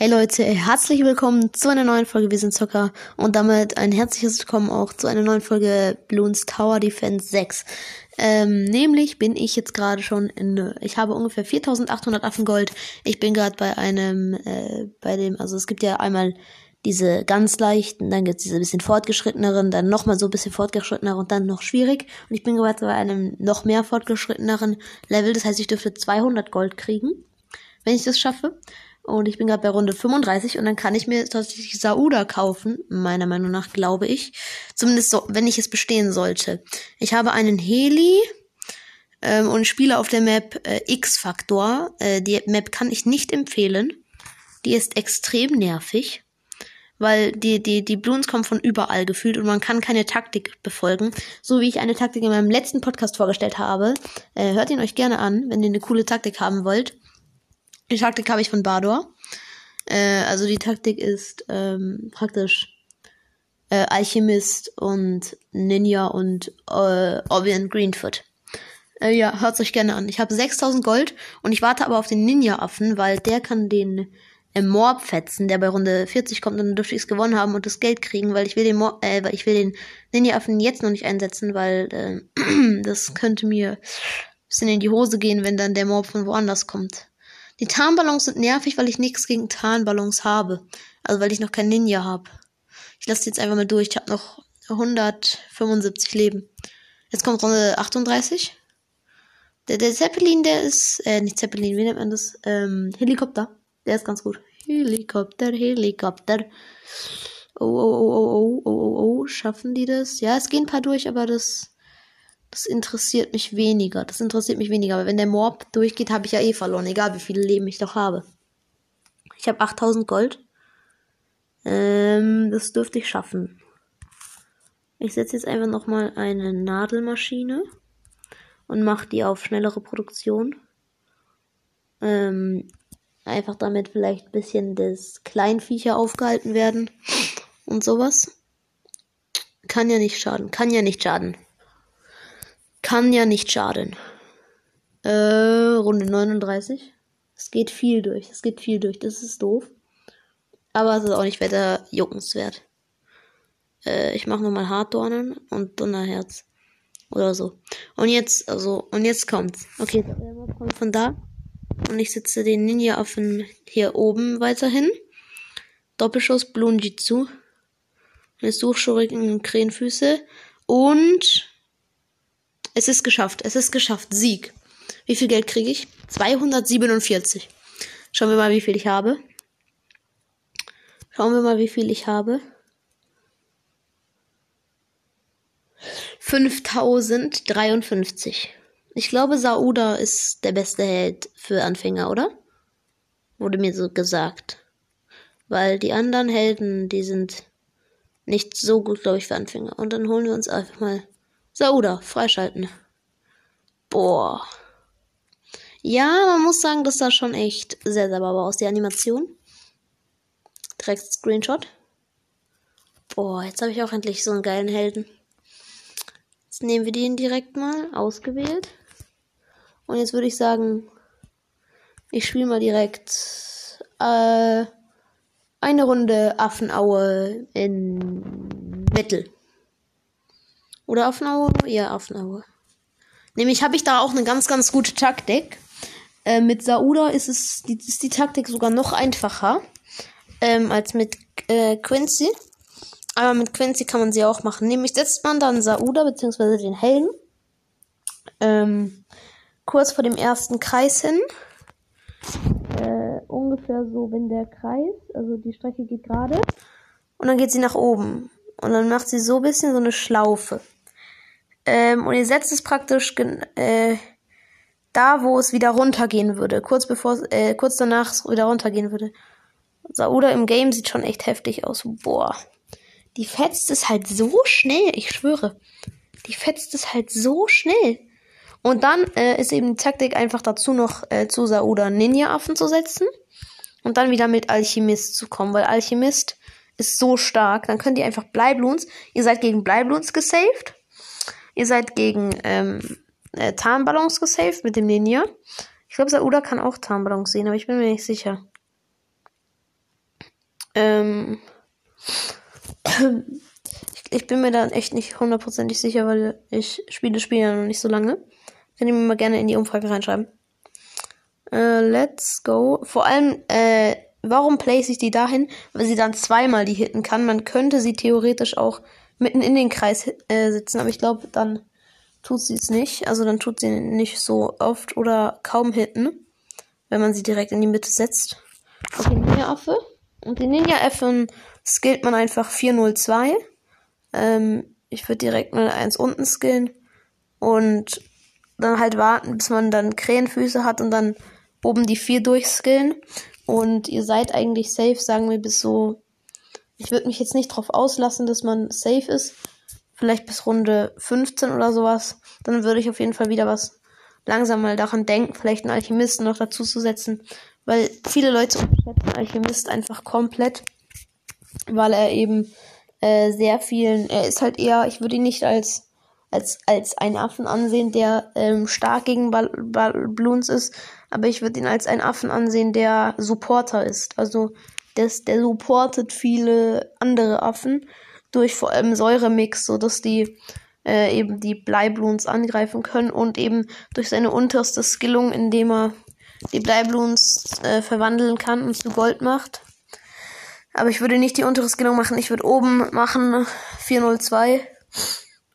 Hey Leute, herzlich willkommen zu einer neuen Folge Wir sind Zocker und damit ein herzliches Willkommen auch zu einer neuen Folge Bloons Tower Defense 6. Ähm, nämlich bin ich jetzt gerade schon in, ich habe ungefähr 4800 Affengold. Ich bin gerade bei einem, äh, bei dem, also es gibt ja einmal diese ganz leichten, dann gibt es diese bisschen fortgeschritteneren, dann nochmal so ein bisschen fortgeschritteneren und dann noch schwierig. Und ich bin gerade bei einem noch mehr fortgeschritteneren Level, das heißt, ich dürfte 200 Gold kriegen, wenn ich das schaffe. Und ich bin gerade bei Runde 35 und dann kann ich mir tatsächlich Sauda kaufen. Meiner Meinung nach, glaube ich. Zumindest so, wenn ich es bestehen sollte. Ich habe einen Heli ähm, und spiele auf der Map äh, X-Faktor. Äh, die Map kann ich nicht empfehlen. Die ist extrem nervig. Weil die, die, die Bloons kommen von überall gefühlt und man kann keine Taktik befolgen. So wie ich eine Taktik in meinem letzten Podcast vorgestellt habe. Äh, hört ihn euch gerne an, wenn ihr eine coole Taktik haben wollt. Die Taktik habe ich von Bador. Äh, also die Taktik ist ähm, praktisch äh, Alchemist und Ninja und äh, Obian Greenfoot. Äh, ja, hört's euch gerne an. Ich habe 6000 Gold und ich warte aber auf den Ninja-Affen, weil der kann den äh, Morb fetzen, der bei Runde 40 kommt und dürfte ich's gewonnen haben und das Geld kriegen, weil ich will den Mor äh, weil ich will den Ninja-Affen jetzt noch nicht einsetzen, weil äh, das könnte mir bisschen in die Hose gehen, wenn dann der Mob von woanders kommt. Die Tarnballons sind nervig, weil ich nichts gegen Tarnballons habe. Also weil ich noch kein Ninja habe. Ich lasse jetzt einfach mal durch. Ich habe noch 175 Leben. Jetzt kommt Runde 38. Der, der Zeppelin, der ist, äh, nicht Zeppelin, wie nennt man das? Ähm, Helikopter. Der ist ganz gut. Helikopter, Helikopter. Oh, oh, oh, oh, oh, oh, oh, oh. Schaffen die das? Ja, es gehen ein paar durch, aber das das interessiert mich weniger. Das interessiert mich weniger. Aber wenn der Mob durchgeht, habe ich ja eh verloren. Egal, wie viele Leben ich doch habe. Ich habe 8000 Gold. Ähm, das dürfte ich schaffen. Ich setze jetzt einfach nochmal eine Nadelmaschine und mache die auf schnellere Produktion. Ähm, einfach damit vielleicht ein bisschen das Kleinviecher aufgehalten werden und sowas. Kann ja nicht schaden. Kann ja nicht schaden. Kann ja nicht schaden. Äh, Runde 39. Es geht viel durch. Es geht viel durch. Das ist doof. Aber es ist auch nicht weiter juckenswert. Äh, ich mache nochmal Hartdornen und Donnerherz. Oder so. Und jetzt, also, und jetzt kommt's. Okay, der Mob kommt von da. Und ich setze den Ninja-Affen hier oben weiterhin. Doppelschuss Blunjitsu. Jetzt Suchschuriken Krähenfüße. Und es ist geschafft. Es ist geschafft. Sieg. Wie viel Geld kriege ich? 247. Schauen wir mal, wie viel ich habe. Schauen wir mal, wie viel ich habe. 5053. Ich glaube, Sauda ist der beste Held für Anfänger, oder? Wurde mir so gesagt. Weil die anderen Helden, die sind nicht so gut, glaube ich, für Anfänger. Und dann holen wir uns einfach mal Sauda, freischalten. Boah. Ja, man muss sagen, das sah schon echt sehr, sehr sauber aus, die Animation. Direkt Screenshot. Boah, jetzt habe ich auch endlich so einen geilen Helden. Jetzt nehmen wir den direkt mal, ausgewählt. Und jetzt würde ich sagen, ich spiele mal direkt äh, eine Runde Affenaue in Mittel. Oder Affenauge? Ja, Affenauge. Nämlich habe ich da auch eine ganz, ganz gute Taktik. Äh, mit Sauda ist es die, ist die Taktik sogar noch einfacher ähm, als mit äh, Quincy. Aber mit Quincy kann man sie auch machen. Nämlich setzt man dann Sauda bzw. den Helden ähm, kurz vor dem ersten Kreis hin. Äh, ungefähr so, wenn der Kreis, also die Strecke geht gerade. Und dann geht sie nach oben. Und dann macht sie so ein bisschen so eine Schlaufe. Ähm, und ihr setzt es praktisch äh, da, wo es wieder runtergehen würde. Kurz bevor, äh, kurz danach es wieder runtergehen würde. Sauda im Game sieht schon echt heftig aus. Boah. Die fetzt es halt so schnell, ich schwöre. Die fetzt es halt so schnell. Und dann äh, ist eben die Taktik einfach dazu noch äh, zu Sauda Ninja-Affen zu setzen. Und dann wieder mit Alchemist zu kommen, weil Alchemist ist so stark. Dann könnt ihr einfach Bleibloons. Ihr seid gegen Bleibloons gesaved. Ihr seid gegen ähm, äh, Tarnballons gesaved mit dem Ninja. Ich glaube, Sauda kann auch Tarnballons sehen, aber ich bin mir nicht sicher. Ähm, ich, ich, bin mir da echt nicht hundertprozentig sicher, weil ich spiele Spiele ja noch nicht so lange. Könnt ihr mir mal gerne in die Umfrage reinschreiben. Äh, let's go. Vor allem, äh, warum place ich die dahin? Weil sie dann zweimal die hitten kann. Man könnte sie theoretisch auch mitten in den Kreis äh, sitzen, aber ich glaube, dann tut sie es nicht. Also dann tut sie nicht so oft oder kaum hitten, wenn man sie direkt in die Mitte setzt. Okay, Ninja-Affe. Und die Ninja-Affen skillt man einfach 402. Ähm, ich würde direkt mal eins unten skillen. Und dann halt warten, bis man dann Krähenfüße hat und dann oben die 4 durchskillen. Und ihr seid eigentlich safe, sagen wir bis so. Ich würde mich jetzt nicht drauf auslassen, dass man safe ist. Vielleicht bis Runde 15 oder sowas. Dann würde ich auf jeden Fall wieder was langsam mal daran denken, vielleicht einen Alchemisten noch dazu zu setzen. Weil viele Leute unterschätzen Alchemist einfach komplett. Weil er eben äh, sehr vielen. Er ist halt eher, ich würde ihn nicht als als, als einen Affen ansehen, der ähm, stark gegen Ball Ball Bloons ist, aber ich würde ihn als einen Affen ansehen, der Supporter ist. Also des, der supportet viele andere Affen durch vor allem Säuremix, so dass die äh, eben die Bleibloons angreifen können und eben durch seine unterste Skillung, indem er die Bleibloons äh, verwandeln kann und zu Gold macht. Aber ich würde nicht die untere Skillung machen, ich würde oben machen 402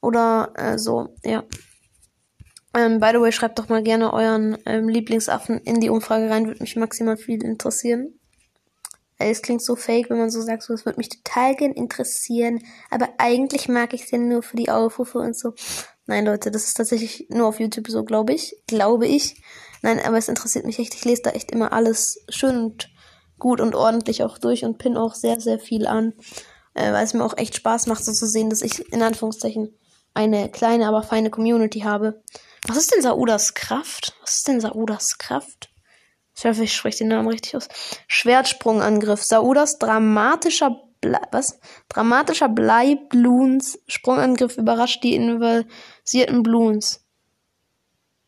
oder äh, so, ja. Ähm, by the way, schreibt doch mal gerne euren ähm, Lieblingsaffen in die Umfrage rein, würde mich maximal viel interessieren. Es klingt so fake, wenn man so sagt, so, es würde mich total gern interessieren, aber eigentlich mag ich ja nur für die Aufrufe und so. Nein, Leute, das ist tatsächlich nur auf YouTube so, glaube ich. Glaube ich. Nein, aber es interessiert mich echt. Ich lese da echt immer alles schön und gut und ordentlich auch durch und pin auch sehr, sehr viel an. Äh, weil es mir auch echt Spaß macht, so zu sehen, dass ich in Anführungszeichen eine kleine, aber feine Community habe. Was ist denn Saudas Kraft? Was ist denn Saudas Kraft? Ich hoffe, ich spreche den Namen richtig aus. Schwertsprungangriff. Saudas dramatischer Ble was? Dramatischer Bleibloons Sprungangriff überrascht die inversierten Bloons.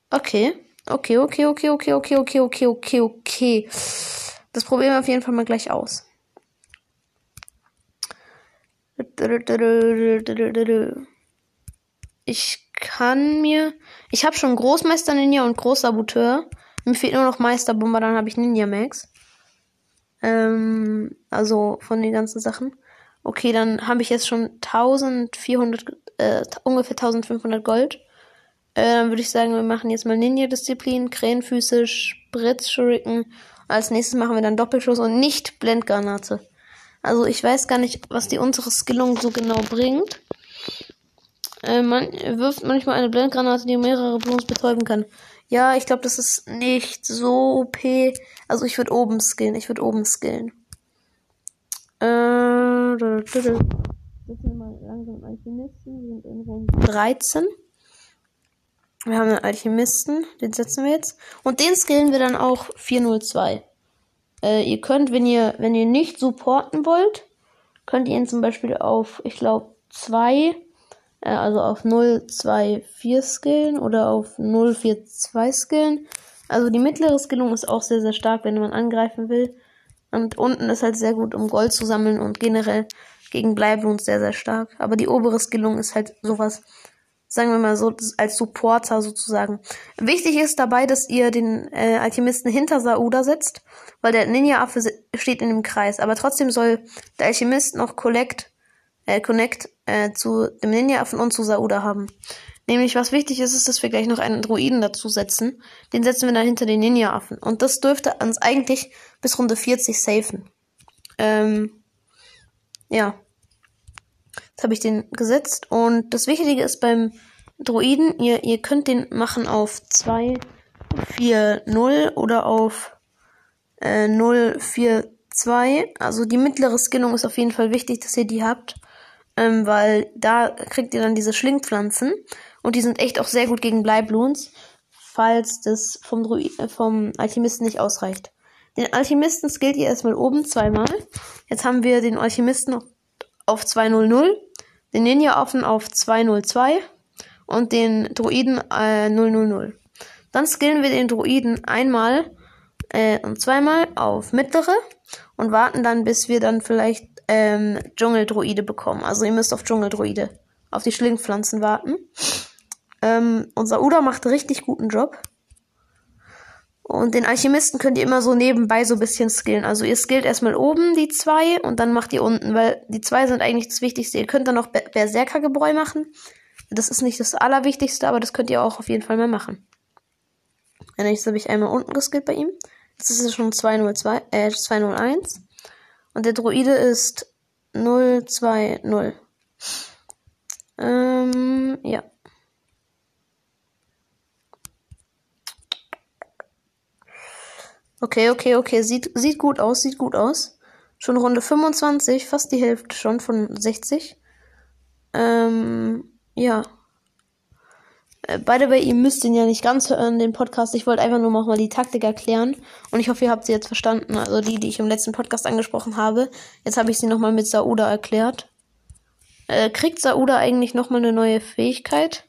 Okay. Okay, okay, okay, okay, okay, okay, okay, okay, okay. Das probieren wir auf jeden Fall mal gleich aus. Ich kann mir. Ich habe schon Großmeister Ninja und Großsaboteur. Mir fehlt nur noch Meisterbomber, dann habe ich Ninja Max. Ähm, also von den ganzen Sachen. Okay, dann habe ich jetzt schon 1400, äh, ungefähr 1500 Gold. Äh, dann würde ich sagen, wir machen jetzt mal Ninja-Disziplin, Krähenfüße, Spritz, Shuriken. Als nächstes machen wir dann Doppelschuss und nicht Blendgranate. Also ich weiß gar nicht, was die untere Skillung so genau bringt. Äh, man wirft manchmal eine Blendgranate, die mehrere Bloons betäuben kann. Ja, ich glaube, das ist nicht so OP. Also ich würde oben skillen. Ich würde oben skillen. Äh, Setzen wir mal langsam Alchemisten. Wir sind in Runde 13. Wir haben einen Alchemisten, den setzen wir jetzt. Und den skillen wir dann auch 402. Äh, ihr könnt, wenn ihr, wenn ihr nicht supporten wollt, könnt ihr ihn zum Beispiel auf, ich glaube, 2 äh, also auf 0, 2, 4 skillen oder auf 0, 4, 2 skillen. Also die mittlere Skillung ist auch sehr, sehr stark, wenn man angreifen will. Und unten ist halt sehr gut, um Gold zu sammeln und generell gegen Bleibloons sehr, sehr stark. Aber die obere Skillung ist halt sowas, sagen wir mal so, als Supporter sozusagen. Wichtig ist dabei, dass ihr den äh, Alchemisten hinter Sauda setzt, weil der Ninja-Affe steht in dem Kreis. Aber trotzdem soll der Alchemist noch Collect äh, Connect äh, zu dem Ninja-Affen und zu Sauda haben. Nämlich, was wichtig ist, ist, dass wir gleich noch einen Druiden dazu setzen. Den setzen wir dann hinter den Ninja-Affen. Und das dürfte uns eigentlich bis Runde 40 safen. Ähm, ja. Jetzt habe ich den gesetzt. Und das Wichtige ist beim Druiden, ihr, ihr könnt den machen auf 2, 4, 0 oder auf äh, 0, 4, 2. Also die mittlere Skinnung ist auf jeden Fall wichtig, dass ihr die habt ähm, weil da kriegt ihr dann diese Schlingpflanzen und die sind echt auch sehr gut gegen Bleibloons, falls das vom, Druid, äh, vom Alchemisten nicht ausreicht. Den Alchemisten skillt ihr erstmal oben zweimal. Jetzt haben wir den Alchemisten auf 200, den Ninja-Affen auf 202 und den Druiden äh, 000. Dann skillen wir den Druiden einmal äh, und zweimal auf mittlere und warten dann, bis wir dann vielleicht ähm, Dschungeldruide bekommen. Also ihr müsst auf Dschungeldruide, auf die Schlingpflanzen warten. Ähm, unser Uda macht richtig guten Job. Und den Alchemisten könnt ihr immer so nebenbei so ein bisschen skillen. Also ihr skillt erstmal oben die zwei und dann macht ihr unten, weil die zwei sind eigentlich das Wichtigste. Ihr könnt dann noch Berserkergebräu machen. Das ist nicht das Allerwichtigste, aber das könnt ihr auch auf jeden Fall mal machen. Jetzt habe ich einmal unten geskillt bei ihm. Jetzt ist es schon 202, äh, 201. Und der Druide ist 020. Ähm, ja. Okay, okay, okay. Sieht, sieht gut aus, sieht gut aus. Schon Runde 25, fast die Hälfte schon von 60. Ähm, ja. Äh, beide bei ihm müsst ihr ja nicht ganz hören, den Podcast. Ich wollte einfach nur noch mal die Taktik erklären. Und ich hoffe, ihr habt sie jetzt verstanden. Also die, die ich im letzten Podcast angesprochen habe. Jetzt habe ich sie nochmal mit Sauda erklärt. Äh, kriegt Sauda eigentlich nochmal eine neue Fähigkeit?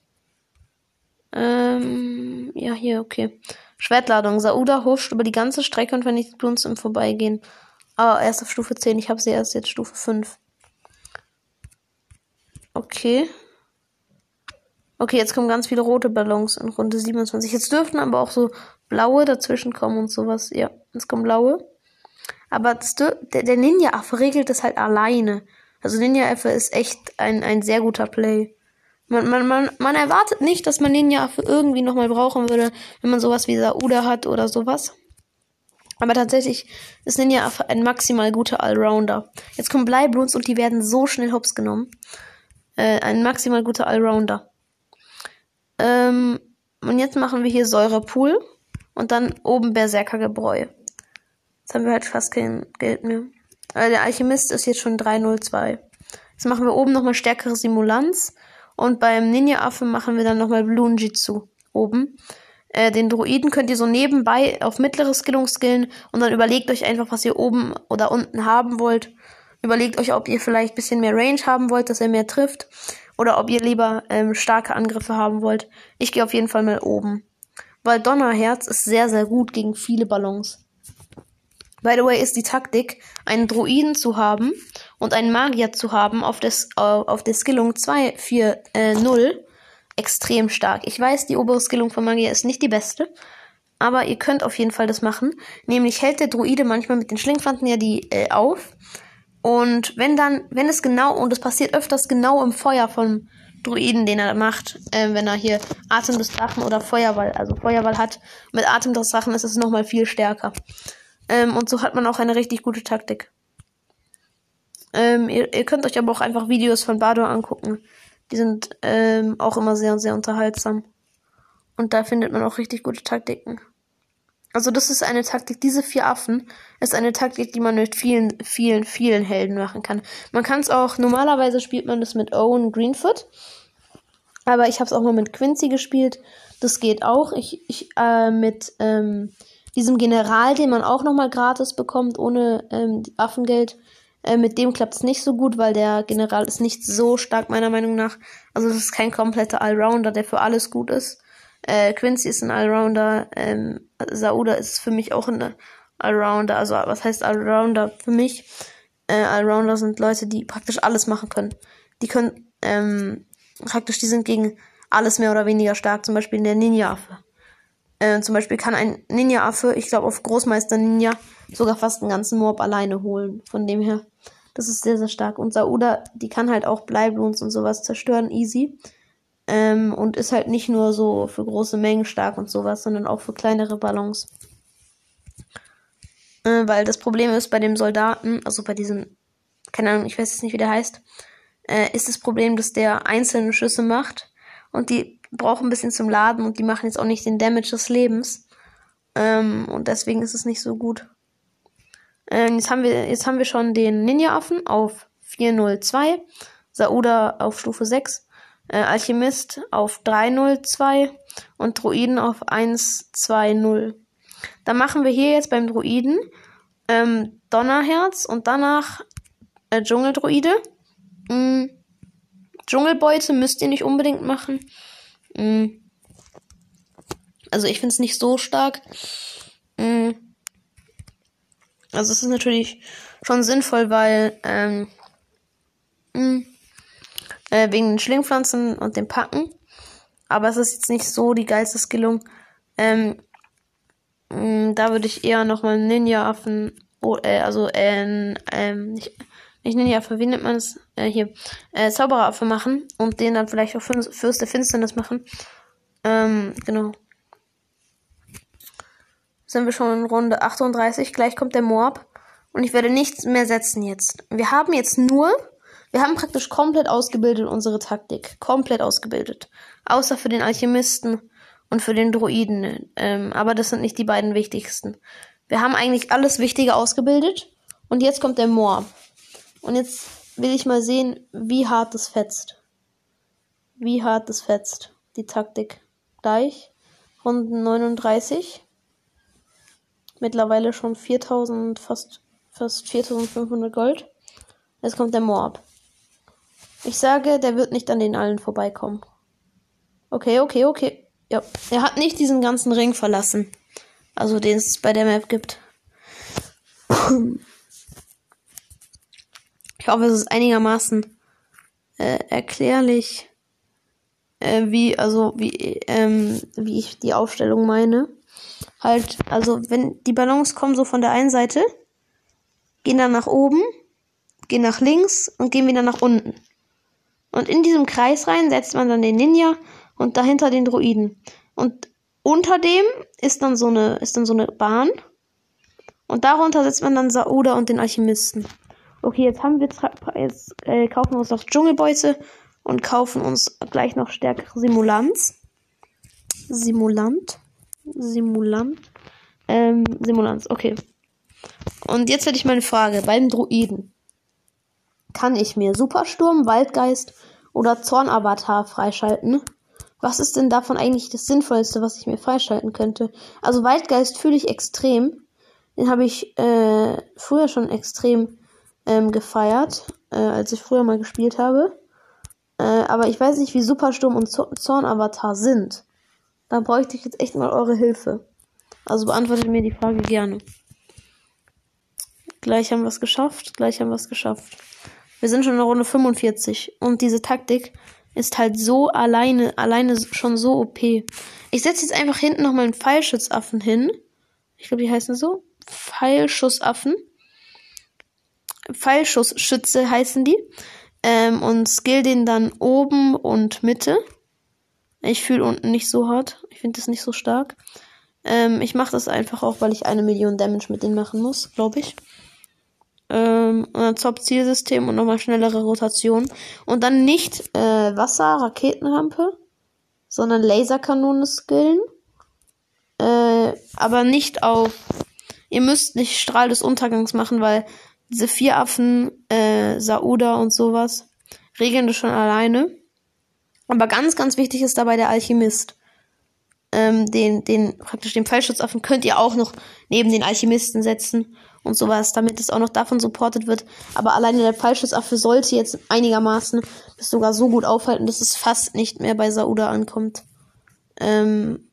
Ähm, ja, hier, okay. Schwertladung. Sauda huscht über die ganze Strecke und vernichtet Bloons im Vorbeigehen. Ah, erst auf Stufe 10. Ich habe sie erst jetzt Stufe 5. Okay. Okay, jetzt kommen ganz viele rote Ballons in Runde 27. Jetzt dürften aber auch so blaue dazwischen kommen und sowas. Ja, jetzt kommen blaue. Aber der, der Ninja-Affe regelt das halt alleine. Also Ninja-Affe ist echt ein, ein sehr guter Play. Man, man, man, man erwartet nicht, dass man Ninja-Affe irgendwie nochmal brauchen würde, wenn man sowas wie Sauda hat oder sowas. Aber tatsächlich ist Ninja-Affe ein maximal guter Allrounder. Jetzt kommen Bleibloons und die werden so schnell hops genommen. Äh, ein maximal guter Allrounder. Ähm, und jetzt machen wir hier Säurepool und dann oben Berserkergebräu. Jetzt haben wir halt fast kein Geld mehr. Also der Alchemist ist jetzt schon 302. Jetzt machen wir oben nochmal stärkere Simulanz. Und beim Ninja-Affe machen wir dann nochmal Blunjitsu oben. Äh, den Druiden könnt ihr so nebenbei auf mittlere Skillung skillen und dann überlegt euch einfach, was ihr oben oder unten haben wollt. Überlegt euch, ob ihr vielleicht ein bisschen mehr Range haben wollt, dass er mehr trifft oder ob ihr lieber ähm, starke Angriffe haben wollt. Ich gehe auf jeden Fall mal oben. Weil Donnerherz ist sehr, sehr gut gegen viele Ballons. By the way ist die Taktik, einen Druiden zu haben und einen Magier zu haben auf, des, äh, auf der Skillung 2, 4, äh, 0 extrem stark. Ich weiß, die obere Skillung von Magier ist nicht die beste, aber ihr könnt auf jeden Fall das machen. Nämlich hält der Druide manchmal mit den Schlingpfanten ja die äh, auf und wenn dann, wenn es genau, und es passiert öfters genau im Feuer vom Druiden, den er macht, äh, wenn er hier Atem des Drachen oder Feuerwall, also Feuerwall hat, mit Atem des Drachen ist es nochmal viel stärker. Ähm, und so hat man auch eine richtig gute Taktik. Ähm, ihr, ihr, könnt euch aber auch einfach Videos von Bado angucken. Die sind ähm, auch immer sehr, sehr unterhaltsam. Und da findet man auch richtig gute Taktiken. Also das ist eine Taktik, diese vier Affen ist eine Taktik, die man mit vielen, vielen, vielen Helden machen kann. Man kann es auch, normalerweise spielt man das mit Owen Greenfoot. Aber ich habe es auch mal mit Quincy gespielt. Das geht auch. Ich, ich äh, mit ähm, diesem General, den man auch nochmal gratis bekommt, ohne ähm, Waffengeld. Äh, mit dem klappt es nicht so gut, weil der General ist nicht so stark, meiner Meinung nach. Also das ist kein kompletter Allrounder, der für alles gut ist. Äh, Quincy ist ein Allrounder. Ähm, Sauda ist für mich auch ein Allrounder. Also was heißt Allrounder für mich? Äh, Allrounder sind Leute, die praktisch alles machen können. Die können ähm, praktisch, die sind gegen alles mehr oder weniger stark. Zum Beispiel der Ninja-Affe. Äh, zum Beispiel kann ein Ninja-Affe, ich glaube auf Großmeister Ninja, sogar fast einen ganzen Mob alleine holen. Von dem her. Das ist sehr, sehr stark. Und Sauda, die kann halt auch Bleibloons und sowas zerstören, easy. Ähm, und ist halt nicht nur so für große Mengen stark und sowas, sondern auch für kleinere Ballons. Äh, weil das Problem ist bei dem Soldaten, also bei diesem, keine Ahnung, ich weiß jetzt nicht, wie der heißt, äh, ist das Problem, dass der einzelne Schüsse macht und die brauchen ein bisschen zum Laden und die machen jetzt auch nicht den Damage des Lebens. Ähm, und deswegen ist es nicht so gut. Ähm, jetzt haben wir, jetzt haben wir schon den Ninja-Affen auf 402, Sauda auf Stufe 6 äh, Alchemist auf 302 und Druiden auf 120. Dann machen wir hier jetzt beim Druiden ähm, Donnerherz und danach äh, Dschungeldruide. Mm, Dschungelbeute müsst ihr nicht unbedingt machen. Mm. Also ich finde es nicht so stark. Mm. Also es ist natürlich schon sinnvoll, weil ähm, mh, äh, wegen den Schlingpflanzen und dem Packen. Aber es ist jetzt nicht so die geilste Skillung. Ähm, mh, da würde ich eher nochmal Ninja-Affen, oh, äh, also äh, ähm, nicht, nicht Ninja-Affe, wie nennt man es? Äh, hier, äh, Zaubereraffe machen und den dann vielleicht auch Fürst der Finsternis machen. Ähm, genau. Sind wir schon in Runde 38. Gleich kommt der Moab. Und ich werde nichts mehr setzen jetzt. Wir haben jetzt nur wir haben praktisch komplett ausgebildet unsere Taktik. Komplett ausgebildet. Außer für den Alchemisten und für den Druiden. Ähm, aber das sind nicht die beiden wichtigsten. Wir haben eigentlich alles Wichtige ausgebildet. Und jetzt kommt der Moor. Und jetzt will ich mal sehen, wie hart das fetzt. Wie hart das fetzt. Die Taktik. Gleich. Runden 39. Mittlerweile schon 4000, fast, fast 4500 Gold. Jetzt kommt der Moab. Ich sage, der wird nicht an den allen vorbeikommen. Okay, okay, okay. Ja, er hat nicht diesen ganzen Ring verlassen. Also den es bei der Map gibt. Ich hoffe, es ist einigermaßen äh, erklärlich, äh, wie, also wie, ähm, wie ich die Aufstellung meine. Halt, also wenn die Ballons kommen so von der einen Seite, gehen dann nach oben, gehen nach links und gehen wieder nach unten. Und in diesem Kreis rein setzt man dann den Ninja und dahinter den Druiden. Und unter dem ist dann so eine, ist dann so eine Bahn. Und darunter setzt man dann Sauda und den Alchemisten. Okay, jetzt haben wir jetzt äh, kaufen wir uns noch Dschungelbeute und kaufen uns gleich noch stärkere Simulanz. Simulant. Simulant. Ähm, Simulanz, okay. Und jetzt hätte ich meine Frage beim Druiden kann ich mir Supersturm, Waldgeist oder Zornavatar freischalten. Was ist denn davon eigentlich das Sinnvollste, was ich mir freischalten könnte? Also Waldgeist fühle ich extrem. Den habe ich äh, früher schon extrem ähm, gefeiert, äh, als ich früher mal gespielt habe. Äh, aber ich weiß nicht, wie Supersturm und Zornavatar sind. Da bräuchte ich jetzt echt mal eure Hilfe. Also beantwortet mir die Frage gerne. Gleich haben wir es geschafft. Gleich haben wir es geschafft. Wir sind schon in der Runde 45 und diese Taktik ist halt so alleine, alleine schon so OP. Ich setze jetzt einfach hinten nochmal einen Pfeilschussaffen hin. Ich glaube, die heißen so. Pfeilschussaffen. Pfeilschussschütze heißen die. Ähm, und skill den dann oben und Mitte. Ich fühle unten nicht so hart. Ich finde das nicht so stark. Ähm, ich mache das einfach auch, weil ich eine Million Damage mit denen machen muss, glaube ich ähm, Top-Zielsystem und nochmal schnellere Rotation. Und dann nicht äh, Wasser, Raketenrampe, sondern Laserkanone skillen. Äh, aber nicht auf. Ihr müsst nicht Strahl des Untergangs machen, weil diese vier Affen, äh, Sauda und sowas, regeln das schon alleine. Aber ganz, ganz wichtig ist dabei der Alchemist. Ähm, den, den, praktisch den Fallschutzaffen könnt ihr auch noch neben den Alchemisten setzen und sowas, damit es auch noch davon supportet wird. Aber alleine der Fallschussaffe sollte jetzt einigermaßen das sogar so gut aufhalten, dass es fast nicht mehr bei Sauda ankommt. Ähm,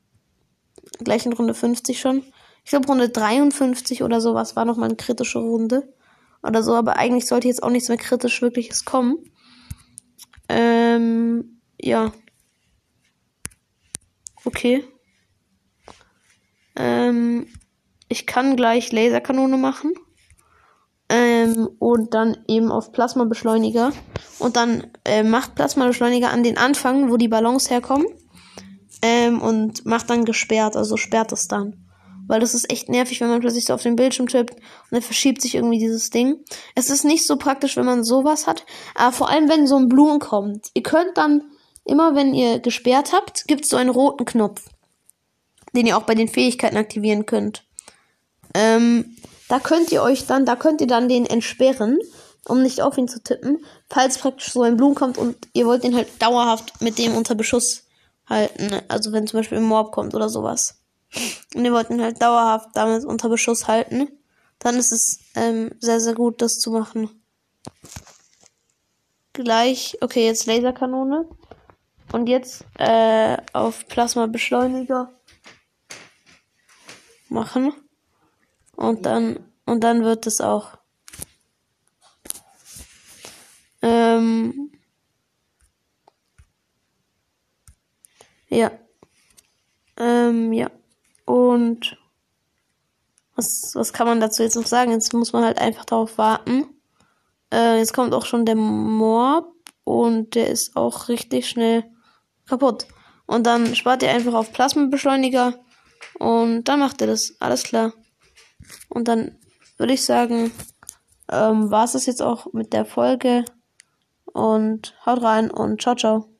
gleich in Runde 50 schon. Ich glaube, Runde 53 oder sowas war nochmal eine kritische Runde. Oder so, aber eigentlich sollte jetzt auch nichts mehr kritisch wirkliches kommen. Ähm, ja. Okay. Ähm, ich kann gleich Laserkanone machen. Ähm, und dann eben auf Plasmabeschleuniger. Und dann äh, macht Plasmabeschleuniger an den Anfang, wo die Ballons herkommen. Ähm, und macht dann gesperrt, also sperrt es dann. Weil das ist echt nervig, wenn man plötzlich so auf den Bildschirm tippt und dann verschiebt sich irgendwie dieses Ding. Es ist nicht so praktisch, wenn man sowas hat. Aber vor allem, wenn so ein Blumen kommt. Ihr könnt dann immer, wenn ihr gesperrt habt, gibt es so einen roten Knopf. Den ihr auch bei den Fähigkeiten aktivieren könnt. Ähm, da könnt ihr euch dann, da könnt ihr dann den entsperren, um nicht auf ihn zu tippen, falls praktisch so ein Blumen kommt und ihr wollt den halt dauerhaft mit dem unter Beschuss halten. Also wenn zum Beispiel ein Mob kommt oder sowas. Und ihr wollt ihn halt dauerhaft damit unter Beschuss halten, dann ist es ähm, sehr, sehr gut, das zu machen. Gleich, okay, jetzt Laserkanone. Und jetzt äh, auf Plasma-Beschleuniger machen. Und dann Und dann wird es auch. Ähm, ja. Ähm, ja. Und was, was kann man dazu jetzt noch sagen? Jetzt muss man halt einfach darauf warten. Äh, jetzt kommt auch schon der Mob und der ist auch richtig schnell kaputt. Und dann spart ihr einfach auf Plasmabeschleuniger und dann macht ihr das. Alles klar. Und dann würde ich sagen, ähm, war es das jetzt auch mit der Folge. Und haut rein und ciao, ciao.